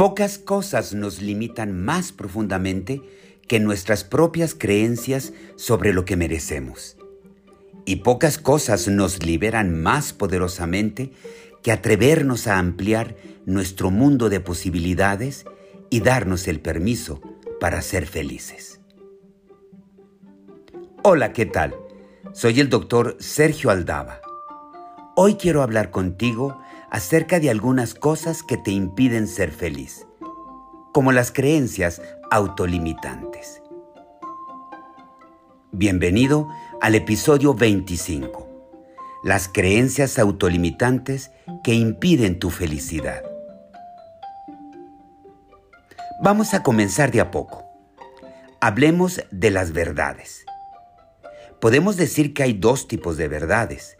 Pocas cosas nos limitan más profundamente que nuestras propias creencias sobre lo que merecemos. Y pocas cosas nos liberan más poderosamente que atrevernos a ampliar nuestro mundo de posibilidades y darnos el permiso para ser felices. Hola, ¿qué tal? Soy el doctor Sergio Aldaba. Hoy quiero hablar contigo acerca de algunas cosas que te impiden ser feliz, como las creencias autolimitantes. Bienvenido al episodio 25. Las creencias autolimitantes que impiden tu felicidad. Vamos a comenzar de a poco. Hablemos de las verdades. Podemos decir que hay dos tipos de verdades.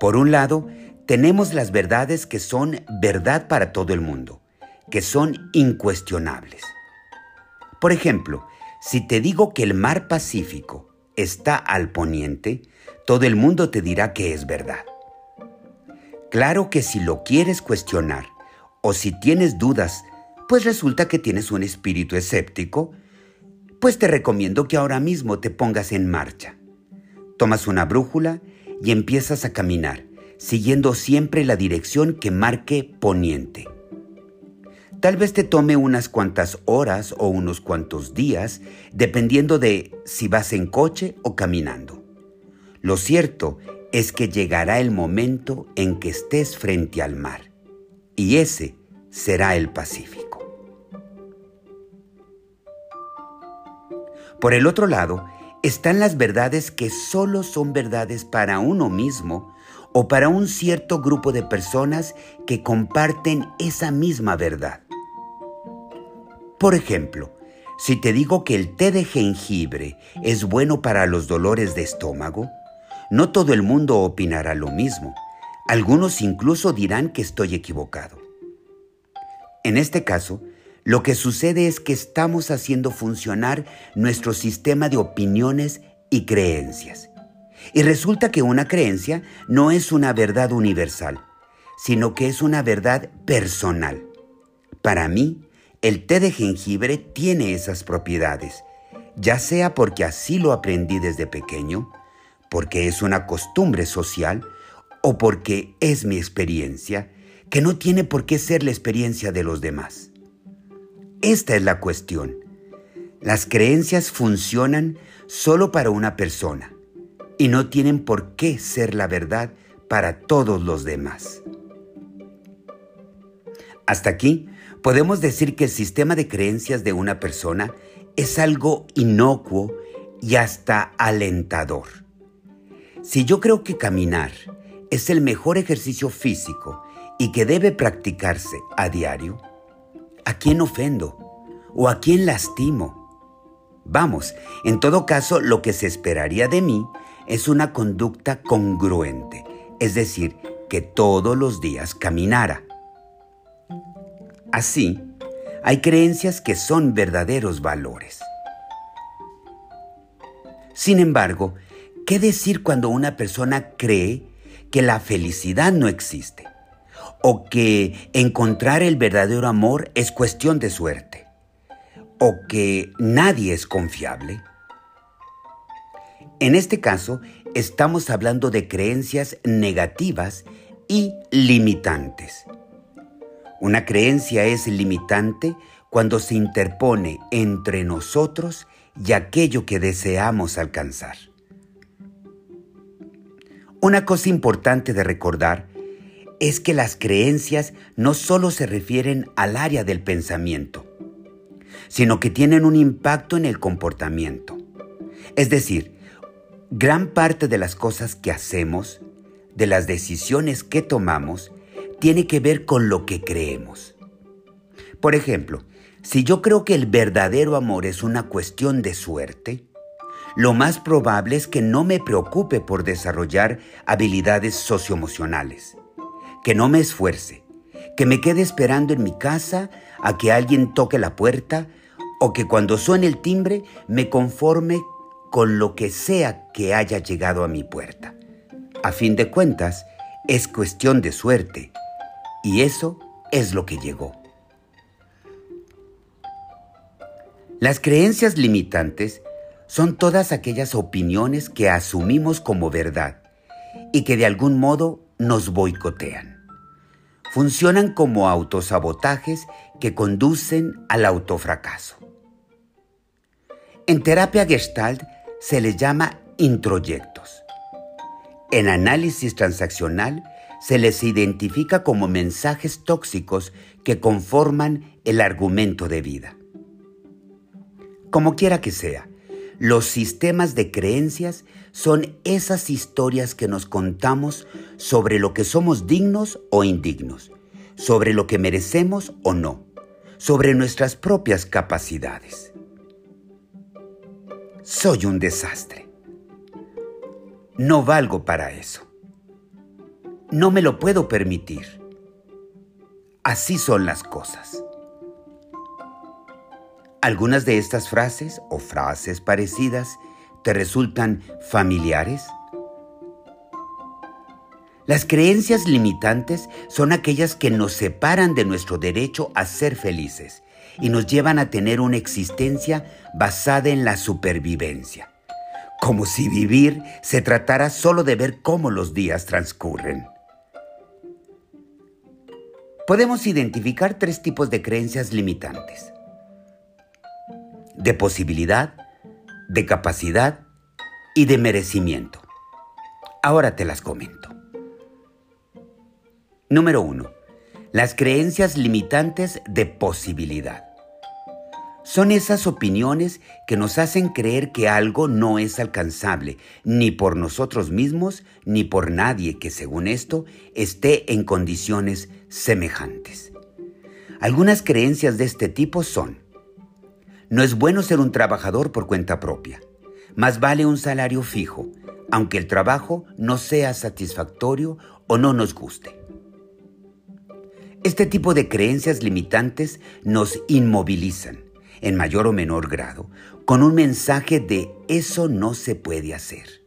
Por un lado, tenemos las verdades que son verdad para todo el mundo, que son incuestionables. Por ejemplo, si te digo que el mar Pacífico está al poniente, todo el mundo te dirá que es verdad. Claro que si lo quieres cuestionar o si tienes dudas, pues resulta que tienes un espíritu escéptico, pues te recomiendo que ahora mismo te pongas en marcha. Tomas una brújula y empiezas a caminar, siguiendo siempre la dirección que marque poniente. Tal vez te tome unas cuantas horas o unos cuantos días, dependiendo de si vas en coche o caminando. Lo cierto es que llegará el momento en que estés frente al mar, y ese será el Pacífico. Por el otro lado, están las verdades que solo son verdades para uno mismo o para un cierto grupo de personas que comparten esa misma verdad. Por ejemplo, si te digo que el té de jengibre es bueno para los dolores de estómago, no todo el mundo opinará lo mismo. Algunos incluso dirán que estoy equivocado. En este caso, lo que sucede es que estamos haciendo funcionar nuestro sistema de opiniones y creencias. Y resulta que una creencia no es una verdad universal, sino que es una verdad personal. Para mí, el té de jengibre tiene esas propiedades, ya sea porque así lo aprendí desde pequeño, porque es una costumbre social o porque es mi experiencia, que no tiene por qué ser la experiencia de los demás. Esta es la cuestión. Las creencias funcionan solo para una persona y no tienen por qué ser la verdad para todos los demás. Hasta aquí podemos decir que el sistema de creencias de una persona es algo inocuo y hasta alentador. Si yo creo que caminar es el mejor ejercicio físico y que debe practicarse a diario, ¿a quién ofendo? ¿O a quién lastimo? Vamos, en todo caso, lo que se esperaría de mí es una conducta congruente, es decir, que todos los días caminara. Así, hay creencias que son verdaderos valores. Sin embargo, ¿qué decir cuando una persona cree que la felicidad no existe? O que encontrar el verdadero amor es cuestión de suerte? ¿O que nadie es confiable? En este caso, estamos hablando de creencias negativas y limitantes. Una creencia es limitante cuando se interpone entre nosotros y aquello que deseamos alcanzar. Una cosa importante de recordar es que las creencias no solo se refieren al área del pensamiento, sino que tienen un impacto en el comportamiento. Es decir, gran parte de las cosas que hacemos, de las decisiones que tomamos, tiene que ver con lo que creemos. Por ejemplo, si yo creo que el verdadero amor es una cuestión de suerte, lo más probable es que no me preocupe por desarrollar habilidades socioemocionales, que no me esfuerce, que me quede esperando en mi casa a que alguien toque la puerta o que cuando suene el timbre me conforme con lo que sea que haya llegado a mi puerta. A fin de cuentas, es cuestión de suerte y eso es lo que llegó. Las creencias limitantes son todas aquellas opiniones que asumimos como verdad y que de algún modo nos boicotean. Funcionan como autosabotajes que conducen al autofracaso. En terapia gestalt se les llama introyectos. En análisis transaccional se les identifica como mensajes tóxicos que conforman el argumento de vida. Como quiera que sea, los sistemas de creencias son esas historias que nos contamos sobre lo que somos dignos o indignos, sobre lo que merecemos o no, sobre nuestras propias capacidades. Soy un desastre. No valgo para eso. No me lo puedo permitir. Así son las cosas. Algunas de estas frases o frases parecidas te resultan familiares. Las creencias limitantes son aquellas que nos separan de nuestro derecho a ser felices y nos llevan a tener una existencia basada en la supervivencia, como si vivir se tratara solo de ver cómo los días transcurren. Podemos identificar tres tipos de creencias limitantes de posibilidad, de capacidad y de merecimiento. Ahora te las comento. Número 1. Las creencias limitantes de posibilidad. Son esas opiniones que nos hacen creer que algo no es alcanzable, ni por nosotros mismos, ni por nadie que según esto esté en condiciones semejantes. Algunas creencias de este tipo son, no es bueno ser un trabajador por cuenta propia. Más vale un salario fijo, aunque el trabajo no sea satisfactorio o no nos guste. Este tipo de creencias limitantes nos inmovilizan, en mayor o menor grado, con un mensaje de eso no se puede hacer.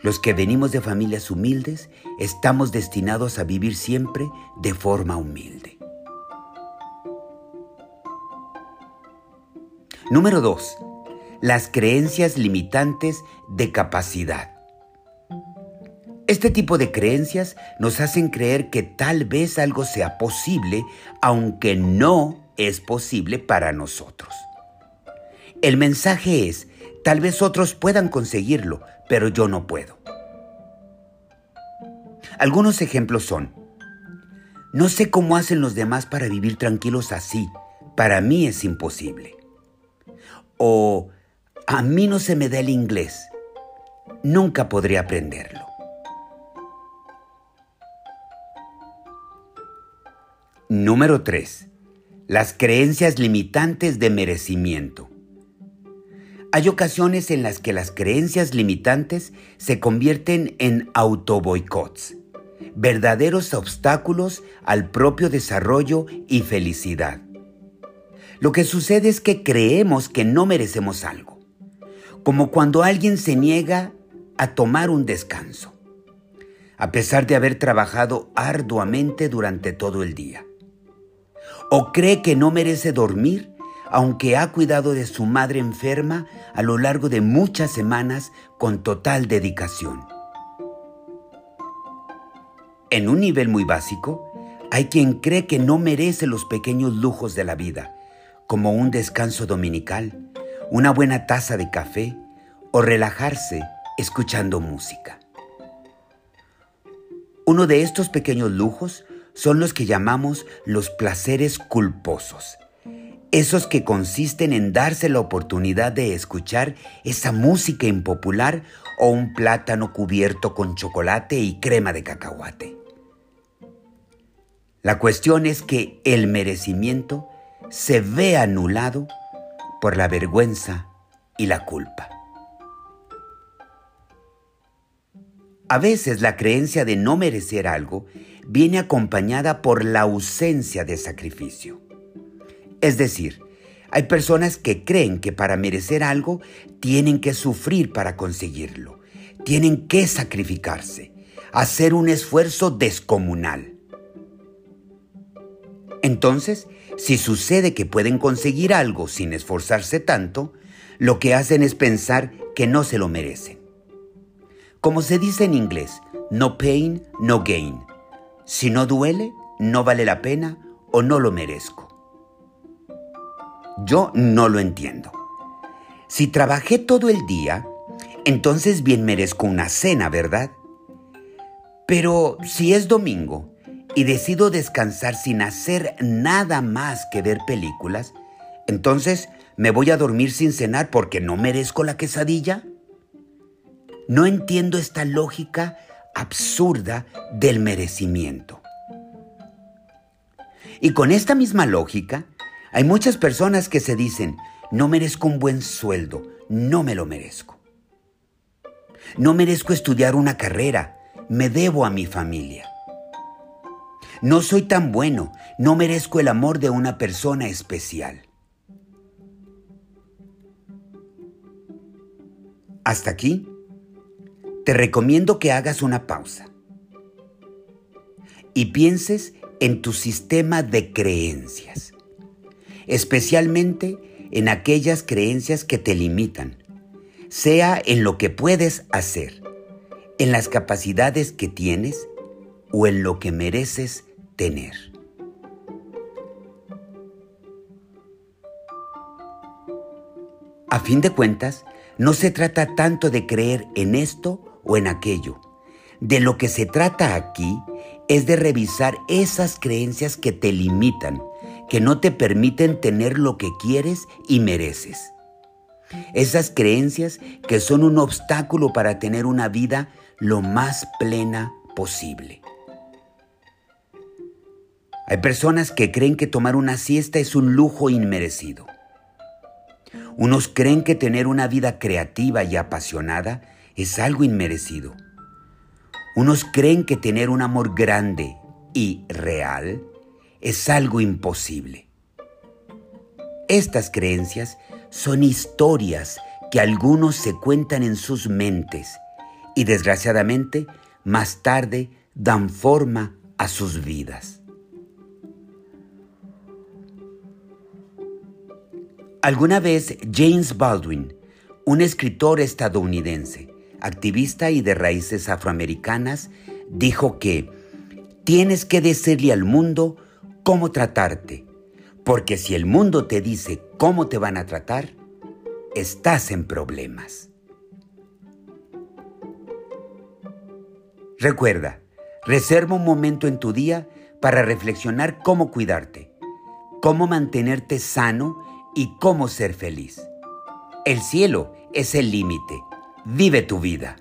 Los que venimos de familias humildes estamos destinados a vivir siempre de forma humilde. Número 2. Las creencias limitantes de capacidad. Este tipo de creencias nos hacen creer que tal vez algo sea posible, aunque no es posible para nosotros. El mensaje es, tal vez otros puedan conseguirlo, pero yo no puedo. Algunos ejemplos son, no sé cómo hacen los demás para vivir tranquilos así, para mí es imposible o a mí no se me da el inglés, nunca podré aprenderlo. Número 3. Las creencias limitantes de merecimiento. Hay ocasiones en las que las creencias limitantes se convierten en autoboicots, verdaderos obstáculos al propio desarrollo y felicidad. Lo que sucede es que creemos que no merecemos algo, como cuando alguien se niega a tomar un descanso, a pesar de haber trabajado arduamente durante todo el día. O cree que no merece dormir, aunque ha cuidado de su madre enferma a lo largo de muchas semanas con total dedicación. En un nivel muy básico, hay quien cree que no merece los pequeños lujos de la vida como un descanso dominical, una buena taza de café o relajarse escuchando música. Uno de estos pequeños lujos son los que llamamos los placeres culposos, esos que consisten en darse la oportunidad de escuchar esa música impopular o un plátano cubierto con chocolate y crema de cacahuate. La cuestión es que el merecimiento se ve anulado por la vergüenza y la culpa. A veces la creencia de no merecer algo viene acompañada por la ausencia de sacrificio. Es decir, hay personas que creen que para merecer algo tienen que sufrir para conseguirlo, tienen que sacrificarse, hacer un esfuerzo descomunal. Entonces, si sucede que pueden conseguir algo sin esforzarse tanto, lo que hacen es pensar que no se lo merecen. Como se dice en inglés, no pain, no gain. Si no duele, no vale la pena o no lo merezco. Yo no lo entiendo. Si trabajé todo el día, entonces bien merezco una cena, ¿verdad? Pero si es domingo y decido descansar sin hacer nada más que ver películas, entonces me voy a dormir sin cenar porque no merezco la quesadilla. No entiendo esta lógica absurda del merecimiento. Y con esta misma lógica, hay muchas personas que se dicen, no merezco un buen sueldo, no me lo merezco. No merezco estudiar una carrera, me debo a mi familia. No soy tan bueno, no merezco el amor de una persona especial. Hasta aquí, te recomiendo que hagas una pausa y pienses en tu sistema de creencias, especialmente en aquellas creencias que te limitan, sea en lo que puedes hacer, en las capacidades que tienes o en lo que mereces tener. A fin de cuentas, no se trata tanto de creer en esto o en aquello. De lo que se trata aquí es de revisar esas creencias que te limitan, que no te permiten tener lo que quieres y mereces. Esas creencias que son un obstáculo para tener una vida lo más plena posible. Hay personas que creen que tomar una siesta es un lujo inmerecido. Unos creen que tener una vida creativa y apasionada es algo inmerecido. Unos creen que tener un amor grande y real es algo imposible. Estas creencias son historias que algunos se cuentan en sus mentes y desgraciadamente más tarde dan forma a sus vidas. Alguna vez James Baldwin, un escritor estadounidense, activista y de raíces afroamericanas, dijo que tienes que decirle al mundo cómo tratarte, porque si el mundo te dice cómo te van a tratar, estás en problemas. Recuerda, reserva un momento en tu día para reflexionar cómo cuidarte, cómo mantenerte sano y cómo ser feliz. El cielo es el límite. Vive tu vida.